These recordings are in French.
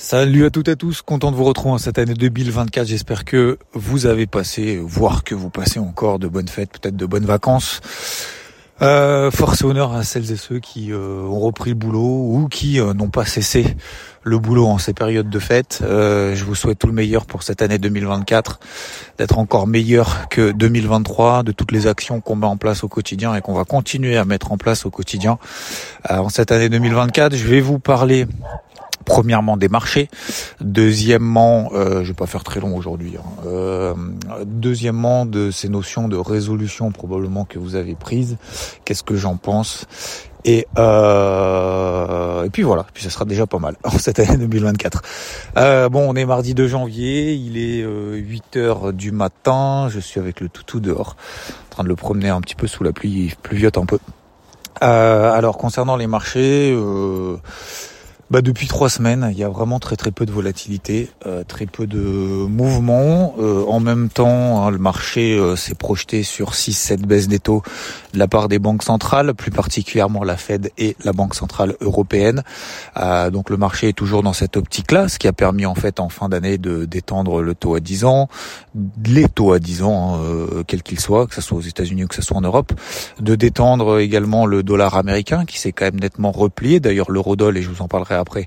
Salut à toutes et à tous, content de vous retrouver en cette année 2024. J'espère que vous avez passé, voire que vous passez encore de bonnes fêtes, peut-être de bonnes vacances. Euh, force et honneur à celles et ceux qui euh, ont repris le boulot ou qui euh, n'ont pas cessé le boulot en ces périodes de fête. Euh, je vous souhaite tout le meilleur pour cette année 2024, d'être encore meilleur que 2023, de toutes les actions qu'on met en place au quotidien et qu'on va continuer à mettre en place au quotidien. en cette année 2024, je vais vous parler premièrement des marchés, deuxièmement, euh, je vais pas faire très long aujourd'hui, hein. euh, deuxièmement de ces notions de résolution probablement que vous avez prises, qu'est-ce que j'en pense, et, euh, et puis voilà, puis ça sera déjà pas mal en cette année 2024. Euh, bon, on est mardi 2 janvier, il est 8 euh, heures du matin, je suis avec le toutou dehors, en train de le promener un petit peu sous la pluie, pluviote un peu. Euh, alors concernant les marchés, bah depuis trois semaines, il y a vraiment très très peu de volatilité, euh, très peu de mouvements. Euh, en même temps, hein, le marché euh, s'est projeté sur 6-7 baisses des taux de la part des banques centrales, plus particulièrement la Fed et la Banque centrale européenne. donc le marché est toujours dans cette optique-là, ce qui a permis en fait en fin d'année de d'étendre le taux à 10 ans, les taux à 10 ans, hein, quels qu'ils soient, que ce soit aux États-Unis ou que ce soit en Europe, de détendre également le dollar américain qui s'est quand même nettement replié. D'ailleurs l'eurodoll, et je vous en parlerai après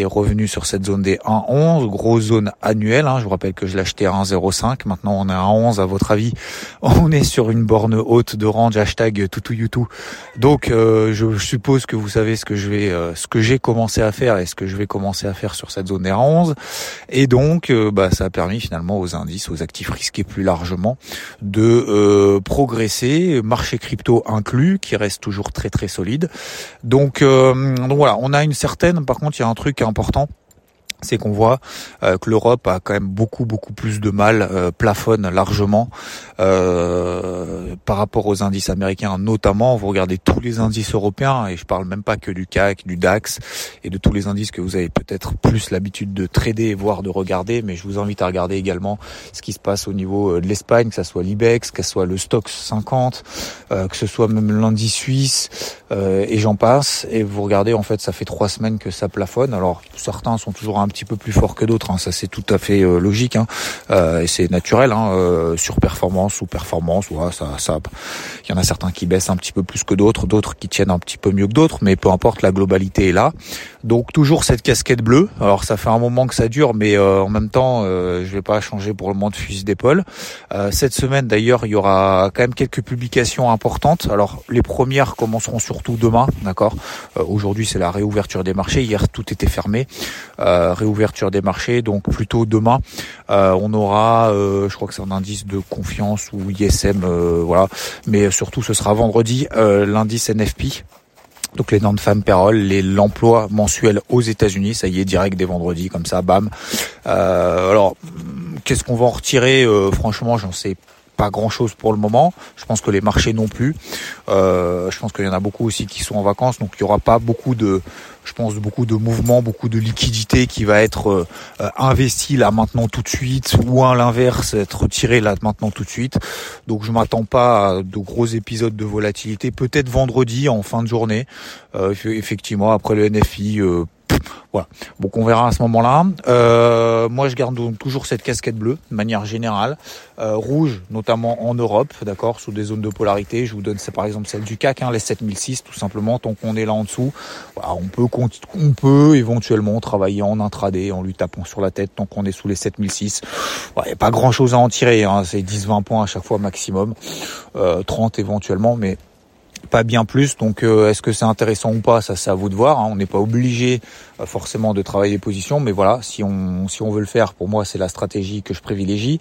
est revenu sur cette zone des 1,11, grosse zone annuelle. Hein. Je vous rappelle que je l'achetais à 1,05. Maintenant, on est à 1,11. À votre avis, on est sur une borne haute de range hashtag tout. Donc, euh, je suppose que vous savez ce que je vais, euh, ce que j'ai commencé à faire et ce que je vais commencer à faire sur cette zone des 1,11. Et donc, euh, bah, ça a permis finalement aux indices, aux actifs risqués plus largement, de progresser, marché crypto inclus, qui reste toujours très très solide. Donc, donc voilà, on a une certaine par contre, il y a un truc important c'est qu'on voit euh, que l'Europe a quand même beaucoup beaucoup plus de mal, euh, plafonne largement euh, par rapport aux indices américains, notamment. Vous regardez tous les indices européens et je parle même pas que du CAC, du DAX et de tous les indices que vous avez peut-être plus l'habitude de trader voire de regarder, mais je vous invite à regarder également ce qui se passe au niveau de l'Espagne, que ce soit l'Ibex, que ce soit le Stoxx 50, que ce soit même l'indice suisse et j'en passe. Et vous regardez en fait, ça fait trois semaines que ça plafonne. Alors certains sont toujours un petit peu plus fort que d'autres, hein. ça c'est tout à fait euh, logique hein. euh, et c'est naturel. Hein, euh, sur performance ou performance, ouais, ça, ça, il y en a certains qui baissent un petit peu plus que d'autres, d'autres qui tiennent un petit peu mieux que d'autres, mais peu importe, la globalité est là. Donc toujours cette casquette bleue. Alors ça fait un moment que ça dure, mais en même temps, je vais pas changer pour le moment de fusil d'épaule. cette semaine d'ailleurs, il y aura quand même quelques publications importantes. Alors les premières commenceront surtout demain, d'accord? Aujourd'hui c'est la réouverture des marchés. Hier tout était fermé réouverture des marchés. Donc plutôt demain, euh, on aura, euh, je crois que c'est un indice de confiance ou ISM, euh, voilà. Mais surtout, ce sera vendredi l'indice NFP. Donc les non-femmes payroll, les l'emploi mensuel aux États-Unis, ça y est direct dès vendredi comme ça, bam. alors qu'est-ce qu'on va en retirer Franchement, j'en sais pas grand chose pour le moment. Je pense que les marchés non plus. Euh, je pense qu'il y en a beaucoup aussi qui sont en vacances, donc il y aura pas beaucoup de, je pense beaucoup de mouvements, beaucoup de liquidités qui va être euh, investi là maintenant tout de suite, ou à l'inverse être retiré là maintenant tout de suite. Donc je m'attends pas à de gros épisodes de volatilité. Peut-être vendredi en fin de journée, euh, effectivement après le NFI. Voilà. Donc on verra à ce moment-là. Euh, moi, je garde donc toujours cette casquette bleue, de manière générale, euh, rouge, notamment en Europe, d'accord, sous des zones de polarité. Je vous donne, c'est par exemple celle du CAC, hein, les 7006, tout simplement. Tant qu'on est là en dessous, voilà, on peut, on peut éventuellement travailler en intraday, en lui tapant sur la tête, tant qu'on est sous les 7006. Il n'y a pas grand-chose à en tirer. Hein, c'est 10-20 points à chaque fois maximum, euh, 30 éventuellement, mais pas bien plus. Donc euh, est-ce que c'est intéressant ou pas Ça c'est à vous de voir. Hein. On n'est pas obligé forcément de travailler les positions, mais voilà, si on si on veut le faire, pour moi c'est la stratégie que je privilégie.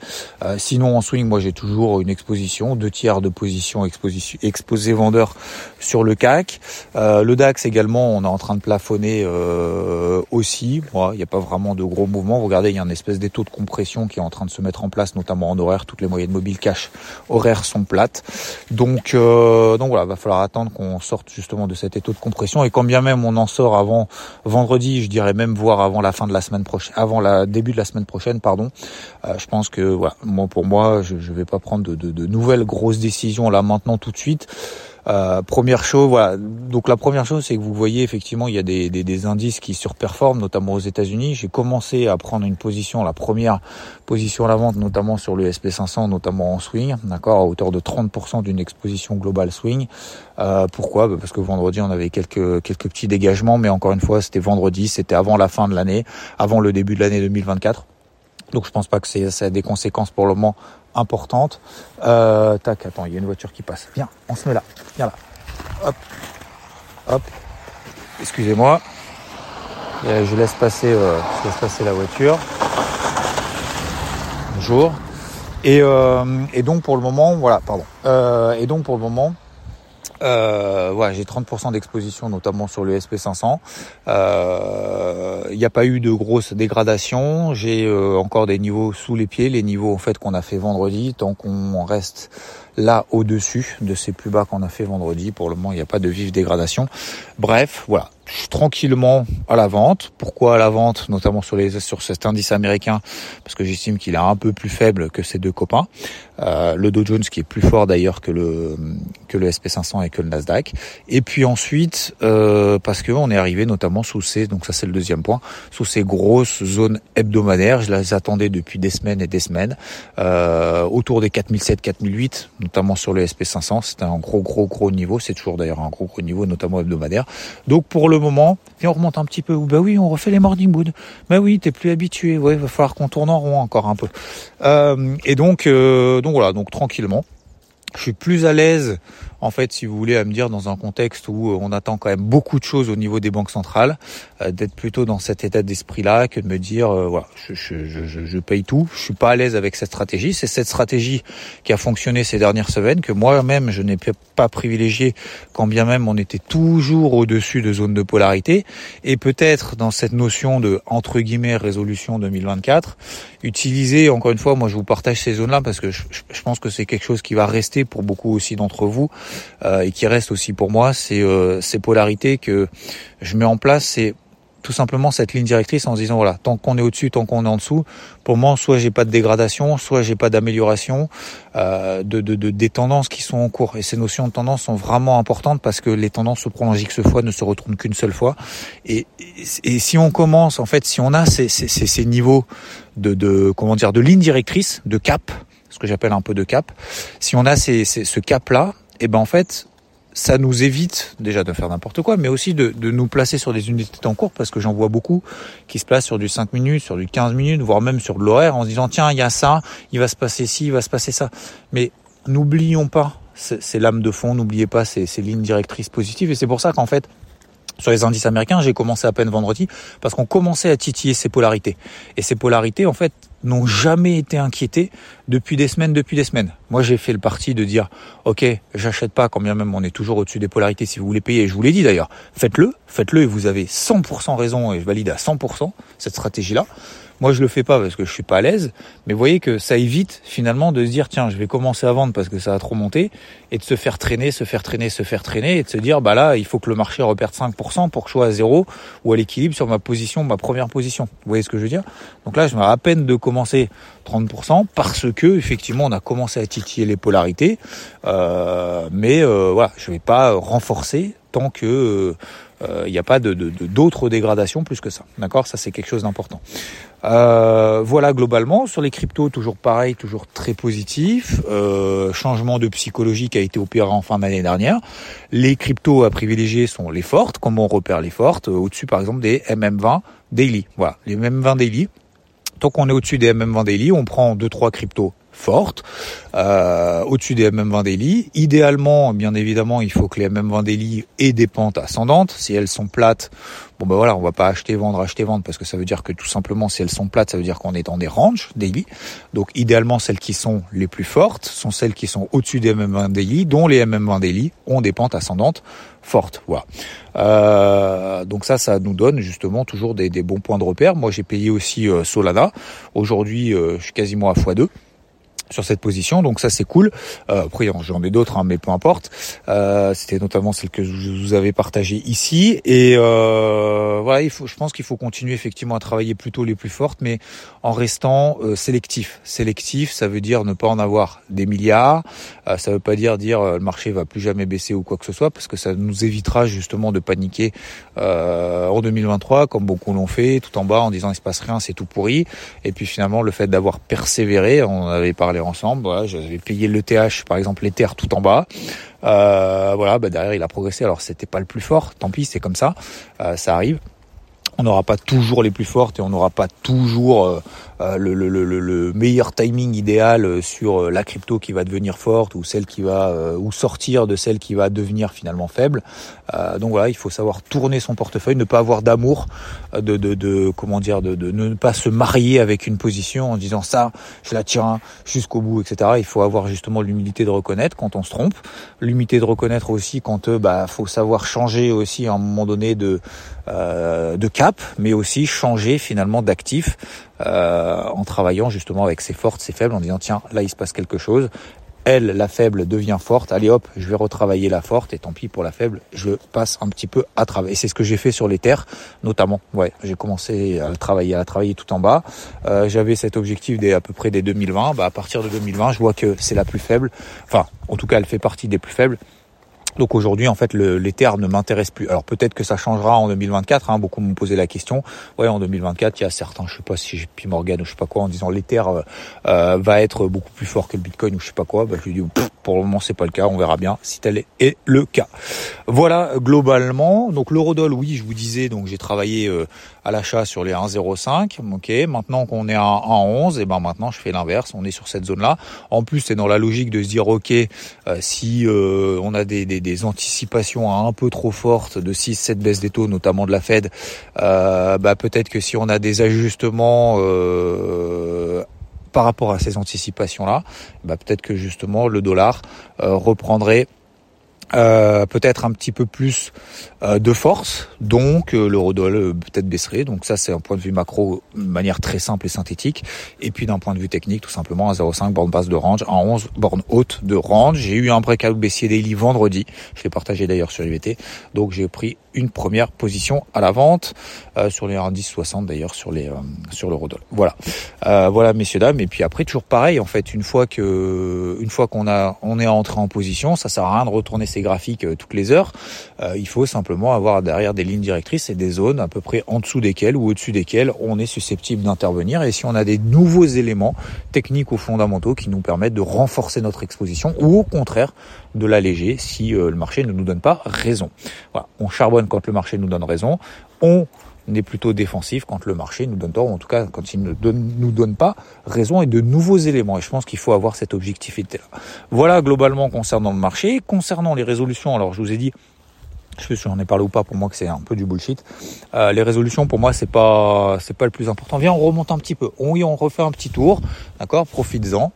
sinon en swing, moi j'ai toujours une exposition, deux tiers de position exposition exposé vendeur sur le CAC. le DAX également, on est en train de plafonner aussi. Moi, il n'y a pas vraiment de gros mouvements. Vous regardez, il y a une espèce des de compression qui est en train de se mettre en place, notamment en horaire. Toutes les moyennes mobiles cash horaires sont plates. Donc, euh, donc voilà, va falloir attendre qu'on sorte justement de cet étau de compression. Et quand bien même on en sort avant vendredi, je dirais même voir avant la fin de la semaine prochaine, avant la début de la semaine prochaine, pardon. Euh, je pense que voilà, moi pour moi, je, ne vais pas prendre de, de nouvelles grosses décisions là maintenant tout de suite. Euh, première chose, voilà. Donc la première chose, c'est que vous voyez effectivement, il y a des, indices qui surperforment, notamment aux États-Unis. J'ai commencé à prendre une position, la première position à la vente, notamment sur le SP500, notamment en swing, d'accord, à hauteur de 30% d'une exposition globale swing. Euh, pourquoi? Bah, Parce que vendredi, on avait quelques quelques petits dégagements, mais encore une fois, c'était vendredi, c'était avant la fin de l'année, avant le début de l'année 2024. Donc je pense pas que ça a des conséquences pour le moment importante. Euh, tac, attends, il y a une voiture qui passe. Viens, on se met là. Viens là. Hop. Hop. Excusez-moi. Je laisse passer, euh, laisse passer la voiture. Bonjour. Et, euh, et donc pour le moment, voilà, pardon. Euh, et donc pour le moment, euh, ouais, j'ai 30% d'exposition, notamment sur le SP500. Il n'y a pas eu de grosse dégradation. J'ai euh, encore des niveaux sous les pieds, les niveaux en fait qu'on a fait vendredi. Tant qu'on reste là au-dessus de ces plus bas qu'on a fait vendredi, pour le moment, il n'y a pas de vive dégradation. Bref, voilà, tranquillement à la vente. Pourquoi à la vente, notamment sur les sur cet indice américain? Parce que j'estime qu'il est un peu plus faible que ses deux copains. Euh, le Dow Jones qui est plus fort d'ailleurs que le que le SP500 et que le Nasdaq. Et puis ensuite euh, parce que on est arrivé notamment sous ces donc ça c'est le deuxième point sous ces grosses zones hebdomadaires. Je les attendais depuis des semaines et des semaines euh, autour des 4007 4008 notamment sur le SP500. C'était un gros gros gros niveau. C'est toujours d'ailleurs un gros gros niveau notamment hebdomadaire. Donc pour le moment, et on remonte un petit peu. Bah oui, on refait les morning wood. Bah oui, t'es plus habitué. Ouais, va falloir qu'on tourne en rond encore un peu. Euh, et donc, euh, donc voilà, donc tranquillement. Je suis plus à l'aise en fait, si vous voulez, à me dire dans un contexte où euh, on attend quand même beaucoup de choses au niveau des banques centrales, euh, d'être plutôt dans cet état d'esprit-là que de me dire, euh, voilà, je, je, je, je, paye tout. Je suis pas à l'aise avec cette stratégie. C'est cette stratégie qui a fonctionné ces dernières semaines que moi-même je n'ai pas privilégié, quand bien même on était toujours au-dessus de zones de polarité. Et peut-être dans cette notion de entre guillemets résolution 2024, utiliser encore une fois, moi je vous partage ces zones-là parce que je, je pense que c'est quelque chose qui va rester pour beaucoup aussi d'entre vous. Euh, et qui reste aussi pour moi, c'est euh, ces polarités que je mets en place. C'est tout simplement cette ligne directrice en se disant voilà tant qu'on est au-dessus tant qu'on est en dessous pour moi soit j'ai pas de dégradation soit j'ai pas d'amélioration euh, de, de, de, des tendances qui sont en cours et ces notions de tendance sont vraiment importantes parce que les tendances se prolongent X fois ne se retournent qu'une seule fois et, et, si on commence en fait si on a ces, ces, ces niveaux de, de comment dire de ligne directrice de cap ce que j'appelle un peu de cap si on a ces, ce cap là et ben en fait, ça nous évite déjà de faire n'importe quoi, mais aussi de, de, nous placer sur des unités en cours, parce que j'en vois beaucoup qui se placent sur du 5 minutes, sur du 15 minutes, voire même sur de l'horaire, en se disant, tiens, il y a ça, il va se passer ci, il va se passer ça. Mais n'oublions pas ces lames de fond, n'oubliez pas ces, ces lignes directrices positives, et c'est pour ça qu'en fait, sur les indices américains, j'ai commencé à peine vendredi parce qu'on commençait à titiller ces polarités. Et ces polarités, en fait, n'ont jamais été inquiétés depuis des semaines, depuis des semaines. Moi, j'ai fait le parti de dire, ok, j'achète pas, quand bien même on est toujours au-dessus des polarités. Si vous voulez payer, je vous l'ai dit d'ailleurs, faites-le, faites-le et vous avez 100% raison et je valide à 100% cette stratégie-là. Moi, je le fais pas parce que je suis pas à l'aise, mais vous voyez que ça évite finalement de se dire tiens, je vais commencer à vendre parce que ça a trop monté et de se faire traîner, se faire traîner, se faire traîner et de se dire bah là, il faut que le marché reperde 5% pour que je sois à zéro ou à l'équilibre sur ma position, ma première position. Vous voyez ce que je veux dire? Donc là, je me à peine de commencer 30% parce que effectivement, on a commencé à titiller les polarités, euh, mais euh, voilà, je vais pas renforcer tant que euh, il n'y a pas de, d'autres dégradations plus que ça. D'accord? Ça, c'est quelque chose d'important. Euh, voilà, globalement, sur les cryptos, toujours pareil, toujours très positif. Euh, changement de psychologie qui a été opéré en fin d'année dernière. Les cryptos à privilégier sont les fortes. Comment on repère les fortes Au-dessus, par exemple, des MM20 daily. Voilà, les MM20 daily. Tant qu'on est au-dessus des MM20 daily, on prend deux trois cryptos fortes, euh, au-dessus des MM20 daily. Idéalement, bien évidemment, il faut que les MM20 daily aient des pentes ascendantes. Si elles sont plates, bon ben voilà, on va pas acheter, vendre, acheter, vendre, parce que ça veut dire que tout simplement, si elles sont plates, ça veut dire qu'on est dans des ranges daily. Donc idéalement, celles qui sont les plus fortes sont celles qui sont au-dessus des MM20 daily, dont les MM20 daily ont des pentes ascendantes fortes. Voilà. Euh, donc ça, ça nous donne justement toujours des, bons points de repère. Moi, j'ai payé aussi euh, Solana. Aujourd'hui, je suis quasiment à x2 sur cette position, donc ça c'est cool. Euh, après j'en ai d'autres, hein, mais peu importe. Euh, C'était notamment celle que je vous avais partagée ici. Et euh, voilà, il faut, je pense qu'il faut continuer effectivement à travailler plutôt les plus fortes, mais en restant euh, sélectif. Sélectif, ça veut dire ne pas en avoir des milliards. Euh, ça veut pas dire dire euh, le marché va plus jamais baisser ou quoi que ce soit, parce que ça nous évitera justement de paniquer en 2023, comme beaucoup l'ont fait, tout en bas en disant il se passe rien, c'est tout pourri. Et puis finalement le fait d'avoir persévéré, on avait parlé ensemble. J'avais payé l'ETH, par exemple, l'Ether tout en bas. Euh, voilà, bah derrière il a progressé. Alors c'était pas le plus fort, tant pis, c'est comme ça, euh, ça arrive on n'aura pas toujours les plus fortes et on n'aura pas toujours euh, le, le, le, le, meilleur timing idéal euh, sur la crypto qui va devenir forte ou celle qui va ou sortir de celle qui va devenir finalement faible. donc voilà, il faut savoir tourner son portefeuille, ne pas avoir d'amour, de, de, de, comment dire, de, de, ne pas se marier avec une position en disant ça, je la tiens jusqu'au bout, etc. Il faut avoir justement l'humilité de reconnaître quand on se trompe, l'humilité de reconnaître aussi quand bah faut savoir changer aussi à un moment donné de de cas mais aussi changer finalement d'actif euh, en travaillant justement avec ses fortes, ses faibles, en disant tiens là il se passe quelque chose. Elle, la faible, devient forte. Allez hop, je vais retravailler la forte et tant pis pour la faible, je passe un petit peu à travailler. C'est ce que j'ai fait sur les terres, notamment. Ouais, j'ai commencé à travailler, à travailler tout en bas. Euh, J'avais cet objectif dès à peu près des 2020. Bah, à partir de 2020, je vois que c'est la plus faible. Enfin, en tout cas, elle fait partie des plus faibles. Donc aujourd'hui, en fait, le, l'Ether ne m'intéresse plus. Alors peut-être que ça changera en 2024. Hein, beaucoup m'ont posé la question. Ouais, en 2024, il y a certains, je sais pas si j'ai Morgan ou je sais pas quoi, en disant l'Ether euh, euh, va être beaucoup plus fort que le Bitcoin ou je sais pas quoi. Bah, je lui dis pour le moment c'est pas le cas. On verra bien si tel est le cas. Voilà globalement. Donc l'eurodoll, oui, je vous disais. Donc j'ai travaillé euh, à l'achat sur les 1,05. Ok. Maintenant qu'on est à 1,11, et ben maintenant je fais l'inverse. On est sur cette zone là. En plus, c'est dans la logique de se dire ok, si on a des, des des anticipations un peu trop fortes de 6-7 baisses des taux, notamment de la Fed, euh, bah peut-être que si on a des ajustements euh, par rapport à ces anticipations-là, bah peut-être que justement le dollar euh, reprendrait euh, peut-être un petit peu plus euh, de force, donc euh, l'eurodoll peut-être baisserait. Donc ça c'est un point de vue macro de manière très simple et synthétique. Et puis d'un point de vue technique, tout simplement à 0,5 borne basse de range, à 11 borne haute de range. J'ai eu un breakout baissier daily vendredi, je l'ai partagé d'ailleurs sur IVT. Donc j'ai pris une première position à la vente sur les indices 60 d'ailleurs sur les sur l'eurodoll. Voilà, voilà messieurs dames. Et puis après toujours pareil en fait, une fois que une fois qu'on a on est entré en position, ça sert à rien de retourner graphiques toutes les heures. il faut simplement avoir derrière des lignes directrices et des zones à peu près en dessous desquelles ou au-dessus desquelles on est susceptible d'intervenir. Et si on a des nouveaux éléments techniques ou fondamentaux qui nous permettent de renforcer notre exposition ou au contraire de l'alléger si euh, le marché ne nous donne pas raison. On charbonne quand le marché nous donne raison. On est plutôt défensif quand le marché nous donne tort, ou en tout cas quand il ne nous donne pas raison et de nouveaux éléments. Et je pense qu'il faut avoir cette objectivité-là. Voilà globalement concernant le marché. Concernant les résolutions, alors je vous ai dit, je sais pas si j'en ai parlé ou pas, pour moi que c'est un peu du bullshit. Euh, les résolutions, pour moi, c'est pas c'est pas le plus important. Viens, on remonte un petit peu. Oui, on refait un petit tour, d'accord? Profites-en.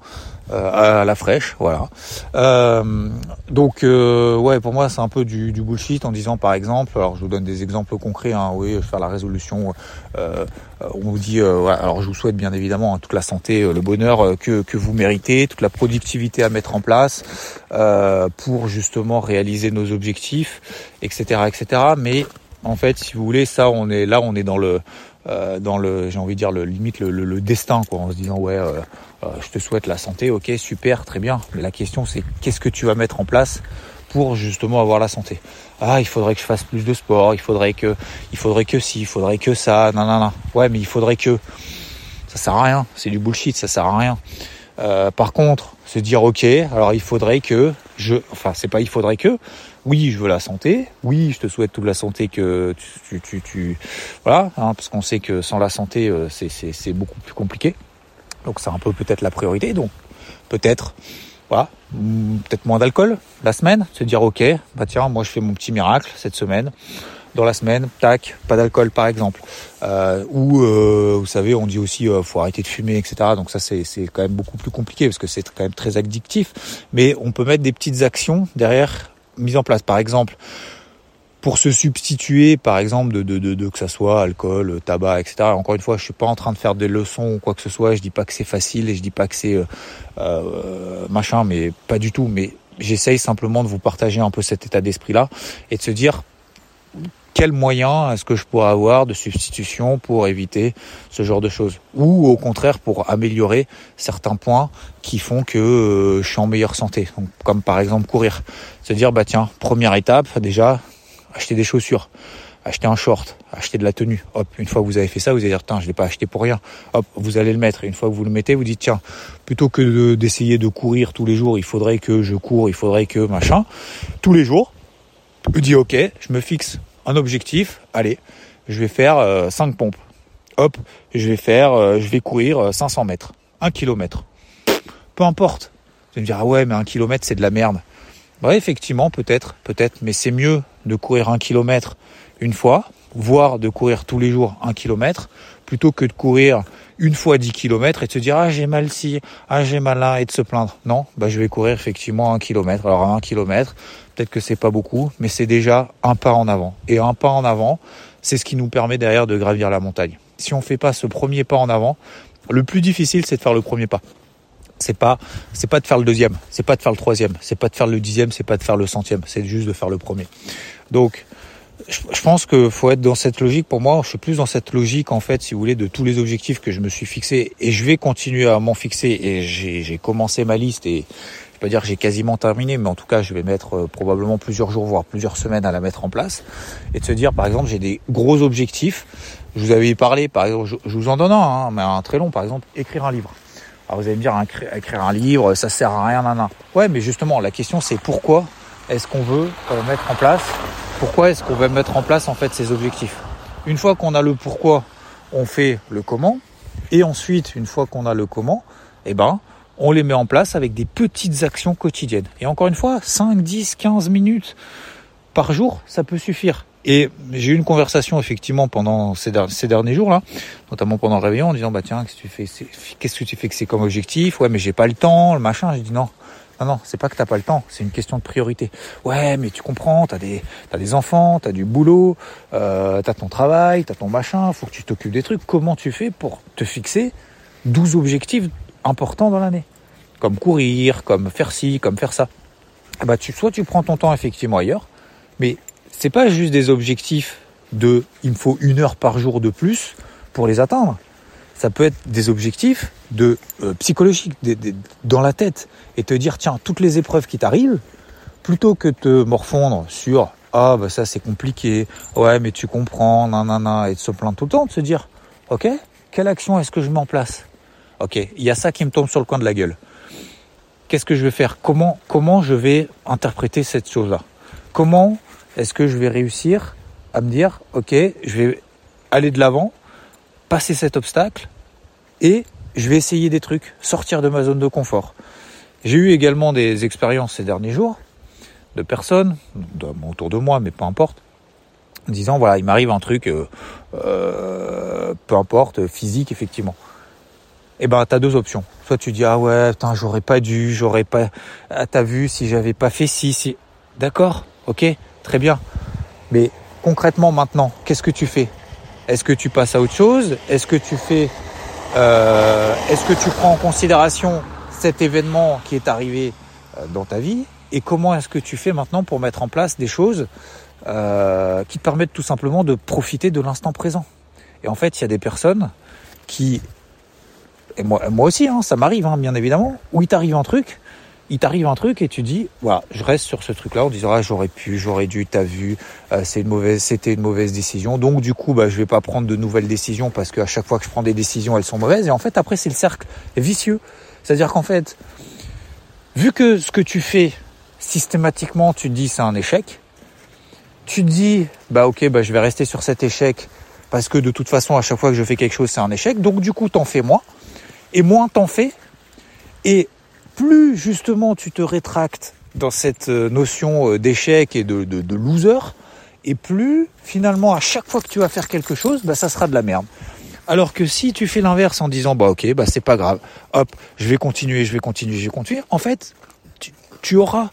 Euh, à la fraîche, voilà. Euh, donc euh, ouais, pour moi c'est un peu du, du, bullshit en disant par exemple, alors je vous donne des exemples concrets, hein, oui, faire la résolution, on vous dit, alors je vous souhaite bien évidemment hein, toute la santé, le bonheur que, que vous méritez, toute la productivité à mettre en place pour justement réaliser nos objectifs, etc., etc. Mais en fait, si vous voulez, ça, on est là, on est dans le euh, dans le, j'ai envie de dire le limite le, le, destin, quoi, en se disant ouais, euh, euh, je te souhaite la santé, ok, super, très bien. Mais la question c'est qu'est-ce que tu vas mettre en place pour justement avoir la santé? Ah, il faudrait que je fasse plus de sport, il faudrait que, il faudrait que si, il faudrait que ça, non, non, non. Ouais, mais il faudrait que. Ça sert à rien, c'est du bullshit, ça sert à rien. Euh, par contre, se dire ok, alors il faudrait que je, enfin c'est pas il faudrait que, oui je veux la santé, oui je te souhaite toute la santé que tu, tu, tu, voilà, hein, parce qu'on sait que sans la santé euh, c'est beaucoup plus compliqué, donc c'est un peu peut-être la priorité. Donc peut-être, voilà, peut-être moins d'alcool la semaine, se dire ok, bah tiens, moi je fais mon petit miracle cette semaine. Dans la semaine, tac, pas d'alcool par exemple. Euh, ou euh, vous savez, on dit aussi faut arrêter de fumer, etc. Donc ça c'est quand même beaucoup plus compliqué parce que c'est quand même très addictif. Mais on peut mettre des petites actions derrière mise en place. Par exemple, pour se substituer, par exemple, de, de, de, que ça soit alcool, tabac, etc. Encore une fois, je suis pas en train de faire des leçons ou quoi que ce soit. Je dis pas que c'est facile et je dis pas que c'est euh, euh, machin, mais pas du tout. Mais j'essaye simplement de vous partager un peu cet état d'esprit-là et de se dire quel moyen est-ce que je pourrais avoir de substitution pour éviter ce genre de choses? Ou au contraire pour améliorer certains points qui font que euh, je suis en meilleure santé comme par exemple courir se dire bah tiens première étape déjà acheter des chaussures, acheter un short, acheter de la tenue. Hop, une fois que vous avez fait ça, vous allez dire, tiens, je l'ai pas acheté pour rien. Hop, vous allez le mettre. Et une fois que vous le mettez, vous dites, tiens, plutôt que d'essayer de, courir tous les jours, il faudrait que je cours, il faudrait que machin. Tous les jours, je dis, ok, je me fixe un objectif. Allez, je vais faire 5 euh, pompes. Hop, je vais faire, euh, je vais courir 500 euh, mètres, 1 kilomètre. Peu importe. Allez me dire, ah ouais, mais un kilomètre, c'est de la merde. Bah, effectivement, peut-être, peut-être, mais c'est mieux de courir un kilomètre une fois, voire de courir tous les jours un kilomètre, plutôt que de courir une fois 10 kilomètres et de se dire ah j'ai mal ci, ah j'ai mal là et de se plaindre. Non, bah je vais courir effectivement un kilomètre. Alors un kilomètre, peut-être que c'est pas beaucoup, mais c'est déjà un pas en avant. Et un pas en avant, c'est ce qui nous permet derrière de gravir la montagne. Si on fait pas ce premier pas en avant, le plus difficile c'est de faire le premier pas c'est pas c'est pas de faire le deuxième, c'est pas de faire le troisième, c'est pas de faire le dixième, c'est pas de faire le centième, c'est juste de faire le premier. Donc je pense que faut être dans cette logique. Pour moi, je suis plus dans cette logique en fait, si vous voulez, de tous les objectifs que je me suis fixé et je vais continuer à m'en fixer. Et j'ai commencé ma liste et peux pas dire que j'ai quasiment terminé, mais en tout cas, je vais mettre euh, probablement plusieurs jours, voire plusieurs semaines à la mettre en place et de se dire, par exemple, j'ai des gros objectifs. Je vous avais parlé, par exemple, je, vous en donne un, hein, mais un très long, par exemple, écrire un livre. Alors vous allez me dire, écrire un livre, ça sert à rien, nan, Ouais, mais justement, la question c'est pourquoi est-ce qu'on veut euh, mettre en place, pourquoi est-ce qu'on veut mettre en place en fait ces objectifs? Une fois qu'on a le pourquoi, on fait le comment, et ensuite, une fois qu'on a le comment, eh ben, on les met en place avec des petites actions quotidiennes. Et encore une fois, 5, 10, 15 minutes par jour, ça peut suffire. Et j'ai eu une conversation effectivement pendant ces, derniers jours là, notamment pendant le réveillon, en disant bah tiens qu'est-ce que tu fais, qu'est-ce que tu fais que c'est comme objectif? Ouais mais j'ai pas le temps, le machin. J'ai dit non, non non, c'est pas que t'as pas le temps, c'est une question de priorité. Ouais mais tu comprends, t'as des t'as des enfants, t'as du boulot, euh, t'as ton travail, t'as ton machin, faut que tu t'occupes des trucs. Comment tu fais pour te fixer 12 objectifs importants dans l'année Comme courir, comme faire ci, comme faire ça. Bah tu soit tu prends ton temps effectivement ailleurs, mais c'est pas juste des objectifs de il me faut une heure par jour de plus pour les atteindre. Ça peut être des objectifs de euh, psychologiques dans la tête et te dire tiens toutes les épreuves qui t'arrivent plutôt que te morfondre sur ah bah ça c'est compliqué ouais mais tu comprends nanana et de se plaindre tout le temps de se dire ok quelle action est-ce que je mets en place? Ok il y a ça qui me tombe sur le coin de la gueule qu'est-ce que je vais faire? Comment comment je vais interpréter cette chose là comment est-ce que je vais réussir à me dire, ok, je vais aller de l'avant, passer cet obstacle, et je vais essayer des trucs, sortir de ma zone de confort? J'ai eu également des expériences ces derniers jours de personnes autour de moi, mais peu importe, disant voilà, il m'arrive un truc, euh, euh, peu importe, physique effectivement. Eh ben, t'as deux options. Soit tu dis ah ouais, putain, j'aurais pas dû, j'aurais pas, ah, t'as vu si j'avais pas fait ci, si, d'accord, ok, très bien. Mais concrètement maintenant, qu'est-ce que tu fais? Est-ce que tu passes à autre chose? Est-ce que tu fais euh, Est-ce que tu prends en considération cet événement qui est arrivé euh, dans ta vie? Et comment est-ce que tu fais maintenant pour mettre en place des choses euh, qui te permettent tout simplement de profiter de l'instant présent? Et en fait, il y a des personnes qui moi aussi, hein, ça m'arrive, hein, bien évidemment, où il t'arrive un truc, il t'arrive un truc et tu dis, voilà, je reste sur ce truc-là en disant, ah, j'aurais pu, j'aurais dû, t'as vu, euh, c'est une mauvaise, c'était une mauvaise décision. Donc du coup, bah, je vais pas prendre de nouvelles décisions parce qu'à chaque fois que je prends des décisions, elles sont mauvaises. Et en fait, après, c'est le cercle vicieux. C'est-à-dire qu'en fait, vu que ce que tu fais systématiquement, tu te dis c'est un échec, tu te dis, bah ok, bah je vais rester sur cet échec parce que de toute façon, à chaque fois que je fais quelque chose, c'est un échec. Donc du coup, t'en fais moins. Et moins t'en fais. Et plus justement tu te rétractes dans cette euh, notion euh, d'échec et de, loser, et plus finalement à chaque fois que tu vas faire quelque chose, bah, ça sera de la merde. Alors que si tu fais l'inverse en disant bah ok bah c'est pas grave, hop je vais continuer, je vais continuer, je vais continuer, en fait tu, tu auras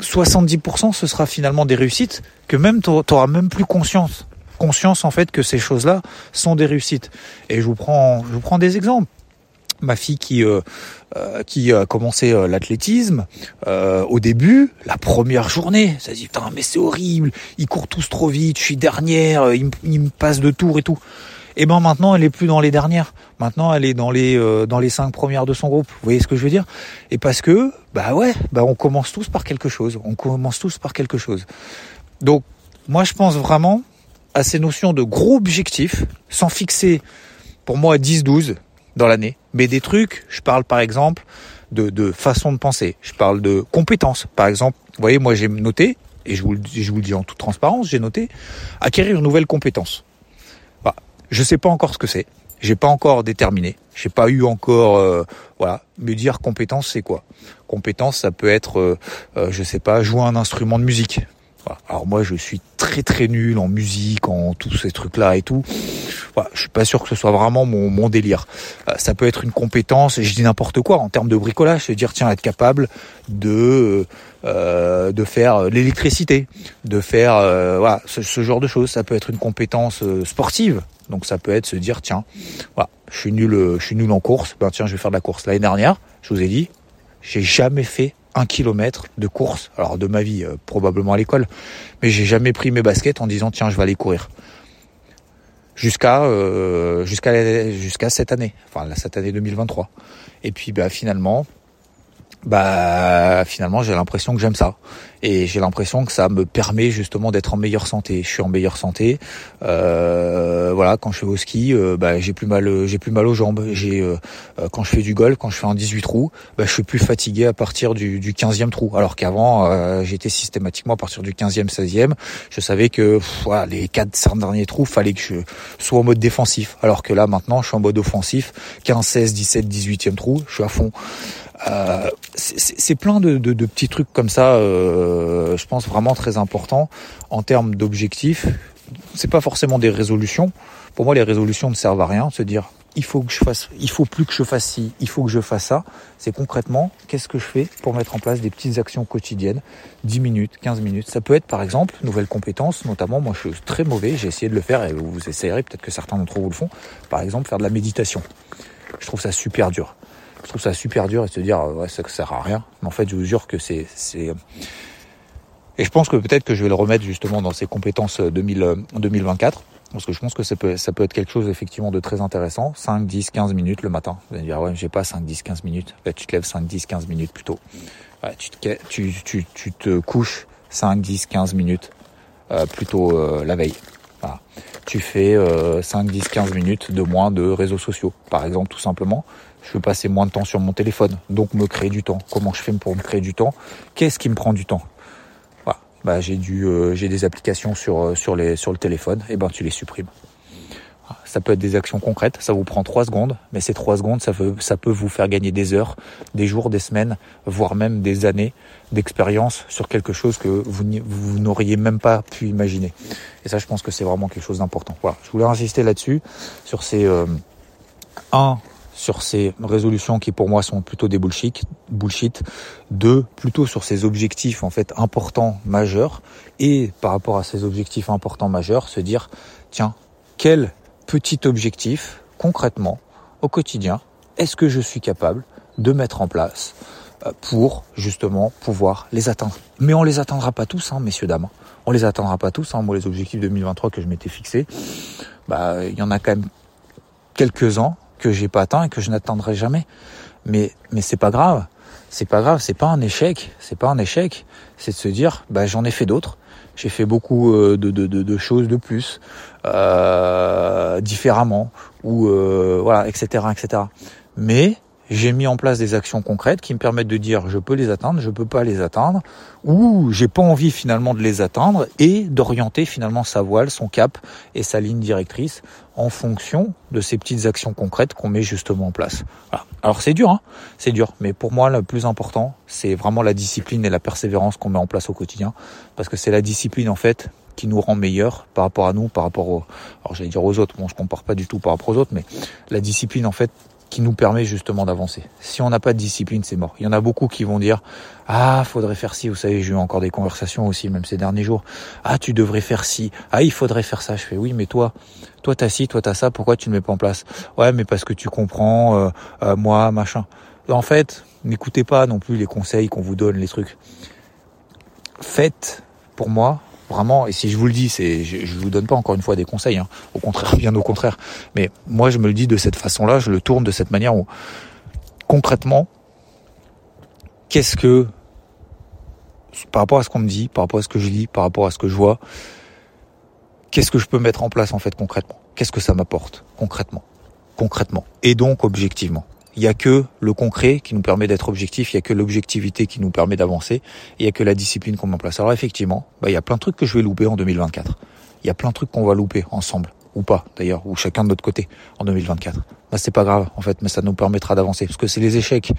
70% ce sera finalement des réussites que même tu n'auras même plus conscience conscience en fait que ces choses-là sont des réussites. Et je vous prends je vous prends des exemples ma fille qui euh, euh, qui a commencé euh, l'athlétisme au début la première journée ça dit putain mais c'est horrible ils courent tous trop vite je suis dernière ils, me passent de tour et tout. Et ben maintenant elle est plus dans les dernières. Maintenant elle est dans les dans les cinq premières de son groupe. Vous voyez ce que je veux dire? Et parce que bah ouais bah on commence tous par quelque chose. On commence tous par quelque chose. Donc moi je pense vraiment à ces notions de gros objectifs sans fixer pour moi 10-12 dans l'année. Mais des trucs, je parle par exemple de, de, façon de penser, je parle de compétences. Par exemple, vous voyez, moi j'ai noté, et je vous, le, je vous le dis en toute transparence, j'ai noté acquérir une nouvelle compétence. Bah, je sais pas encore ce que c'est, j'ai pas encore déterminé, j'ai pas eu encore, euh, voilà, me dire compétence c'est quoi? Compétence, ça peut être, euh, euh, je sais pas, jouer un instrument de musique. Alors moi, je suis très très nul en musique, en tous ces trucs-là et tout. Voilà, je suis pas sûr que ce soit vraiment mon, délire. Euh, ça peut être une compétence, je dis n'importe quoi en termes de bricolage, c'est dire tiens être capable de euh, de faire l'électricité, de faire euh, ce, genre de choses. Ça peut être une compétence sportive, donc ça peut être se dire tiens je suis nul, je suis nul en course, ben tiens je vais faire de la course. L'année dernière, je vous ai dit, j'ai jamais fait un kilomètre de course, alors de ma vie, euh, probablement à l'école, mais j'ai jamais pris mes baskets en disant tiens je vais aller courir. Jusqu'à euh, jusqu'à jusqu'à cette année, enfin cette année 2023. Et puis bah finalement, bah finalement j'ai l'impression que j'aime ça et j'ai l'impression que ça me permet justement d'être en meilleure santé. Je suis en meilleure santé. Euh, voilà, quand je fais au ski, euh, bah, j'ai plus mal, j'ai plus mal aux jambes. J'ai euh, quand je fais du golf, quand je fais un 18 trous, bah, je suis plus fatigué à partir du, du 15e trou. Alors qu'avant, euh, j'étais systématiquement à partir du 15e, 16e. Je savais que les quatre derniers trous, fallait que je sois en mode défensif. Alors que là maintenant, je suis en mode offensif. 15, 16, 17, 18e trou, je suis à fond. Euh, c'est plein de, de, de, petits trucs comme ça, euh, je pense vraiment très importants en termes d'objectifs. C'est pas forcément des résolutions. Pour moi, les résolutions ne servent à rien. Se dire, il faut que je fasse, il faut plus que je fasse ci, il faut que je fasse ça. C'est concrètement, qu'est-ce que je fais pour mettre en place des petites actions quotidiennes, 10 minutes, 15 minutes. Ça peut être par exemple, nouvelles compétences, notamment, moi je suis très mauvais, j'ai essayé de le faire et vous essayerez, peut-être que certains d'entre vous le font. Par exemple, faire de la méditation. Je trouve ça super dur je trouve ça super dur et se dire ouais ça sert à rien. Mais en fait, je vous jure que c'est et je pense que peut-être que je vais le remettre justement dans ces compétences 2000, 2024 parce que je pense que ça peut ça peut être quelque chose effectivement de très intéressant. 5, 10, 15 minutes le matin. Vous allez dire ouais, j'ai pas 5, 10, 15 minutes. Bah, tu te lèves 5, 10, 15 minutes plus tôt. Ouais, tu, te, tu, tu, tu te couches 5, 10, 15 minutes euh, plutôt euh, la veille. Voilà. Tu fais euh, 5, 10, 15 minutes de moins de réseaux sociaux, par exemple, tout simplement je veux passer moins de temps sur mon téléphone, donc me créer du temps. Comment je fais pour me créer du temps? Qu'est-ce qui me prend du temps? Voilà. bah, j'ai euh, des applications sur euh, sur les sur le téléphone, et ben tu les supprimes. Ça peut être des actions concrètes, ça vous prend trois secondes, mais ces trois secondes, ça peut, ça peut vous faire gagner des heures, des jours, des semaines, voire même des années d'expérience sur quelque chose que vous, vous n'auriez même pas pu imaginer. Et ça, je pense que c'est vraiment quelque chose d'important. Voilà, je voulais insister là-dessus, sur ces euh, un sur ces résolutions qui pour moi sont plutôt des bullshit, bullshit. Plutôt sur ces objectifs en fait importants, majeurs. Et par rapport à ces objectifs importants, majeurs, se dire, tiens, quel petit objectif, concrètement, au quotidien, est-ce que je suis capable de mettre en place euh, pour justement pouvoir les atteindre? Mais on les atteindra pas tous, hein, messieurs dames. On les atteindra pas tous. Hein. Moi, les objectifs 2023 que je m'étais fixés, bah, il y en a quand même quelques-uns que j'ai pas atteint et que je n'atteindrai jamais. Mais mais c'est pas grave. C'est pas grave, c'est pas un échec, c'est pas un échec, c'est de se dire bah j'en ai fait d'autres. J'ai fait beaucoup euh, de, de, de, de, choses de plus, euh, différemment, ou euh, voilà, etc., etc. Mais j'ai mis en place des actions concrètes qui me permettent de dire je peux les atteindre, je peux pas les atteindre, ou j'ai pas envie finalement de les atteindre et d'orienter finalement sa voile, son cap et sa ligne directrice en fonction de ces petites actions concrètes qu'on met justement en place. Alors c'est dur, hein. C'est dur, mais pour moi le plus important c'est vraiment la discipline et la persévérance qu'on met en place au quotidien, parce que c'est la discipline en fait qui nous rend meilleurs par rapport à nous, par rapport aux, alors j'allais dire aux autres, bon je compare pas du tout par rapport aux autres, mais la discipline en fait qui nous permet justement d'avancer. Si on n'a pas de discipline, c'est mort. Il y en a beaucoup qui vont dire ah faudrait faire ci. Vous savez, j'ai eu encore des conversations aussi, même ces derniers jours. Ah tu devrais faire ci. Ah il faudrait faire ça. Je fais oui, mais toi, toi t'as ci, toi t'as ça. Pourquoi tu ne mets pas en place? Ouais, mais parce que tu comprends. Euh, euh, moi, machin. En fait, n'écoutez pas non plus les conseils qu'on vous donne, les trucs. Faites pour moi Vraiment, et si je vous le dis, c'est, je, je vous donne pas encore une fois des conseils, hein. au contraire, bien au contraire. Mais moi, je me le dis de cette façon-là, je le tourne de cette manière où, concrètement, qu'est-ce que, par rapport à ce qu'on me dit, par rapport à ce que je lis, par rapport à ce que je vois, qu'est-ce que je peux mettre en place en fait concrètement? Qu'est-ce que ça m'apporte concrètement? Concrètement. Et donc objectivement il y a que le concret qui nous permet d'être objectif, il y a que l'objectivité qui nous permet d'avancer, il y a que la discipline qu'on met en place. Alors effectivement, bah, il y a plein de trucs que je vais louper en 2024. Il y a plein de trucs qu'on va louper ensemble ou pas d'ailleurs, ou chacun de notre côté en 2024. Bah c'est pas grave en fait, mais ça nous permettra d'avancer parce que c'est les échecs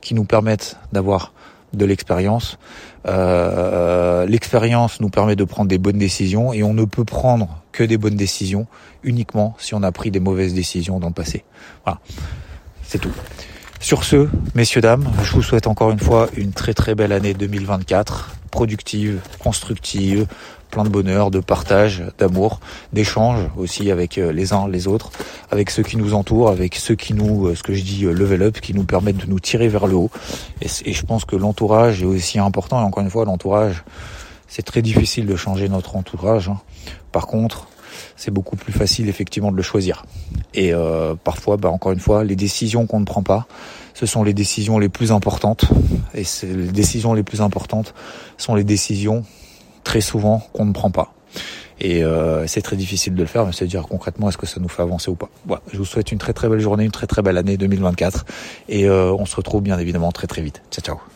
qui nous permettent d'avoir de l'expérience. Euh, l'expérience nous permet de prendre des bonnes décisions et on ne peut prendre que des bonnes décisions uniquement si on a pris des mauvaises décisions dans le passé. Voilà. C'est tout. Sur ce, messieurs, dames, je vous souhaite encore une fois une très très belle année 2024, productive, constructive, plein de bonheur, de partage, d'amour, d'échange aussi avec euh, les uns les autres, avec ceux qui nous entourent, avec ceux qui nous, euh, ce que je dis, euh, level up, qui nous permettent de nous tirer vers le haut. Et, je pense que l'entourage est aussi important. Et encore une fois, l'entourage, c'est très difficile de changer notre entourage. Hein. Par contre, c'est beaucoup plus facile effectivement de le choisir. Et euh, parfois, bah, encore une fois, les décisions qu'on ne prend pas, ce sont les décisions les plus importantes. Et les décisions les plus importantes sont les décisions très souvent qu'on ne prend pas. Et euh, c'est très difficile de le faire, mais c'est dire concrètement est-ce que ça nous fait avancer ou pas. Voilà, je vous souhaite une très très belle journée, une très très belle année 2024, et euh, on se retrouve bien évidemment très très vite. Ciao ciao.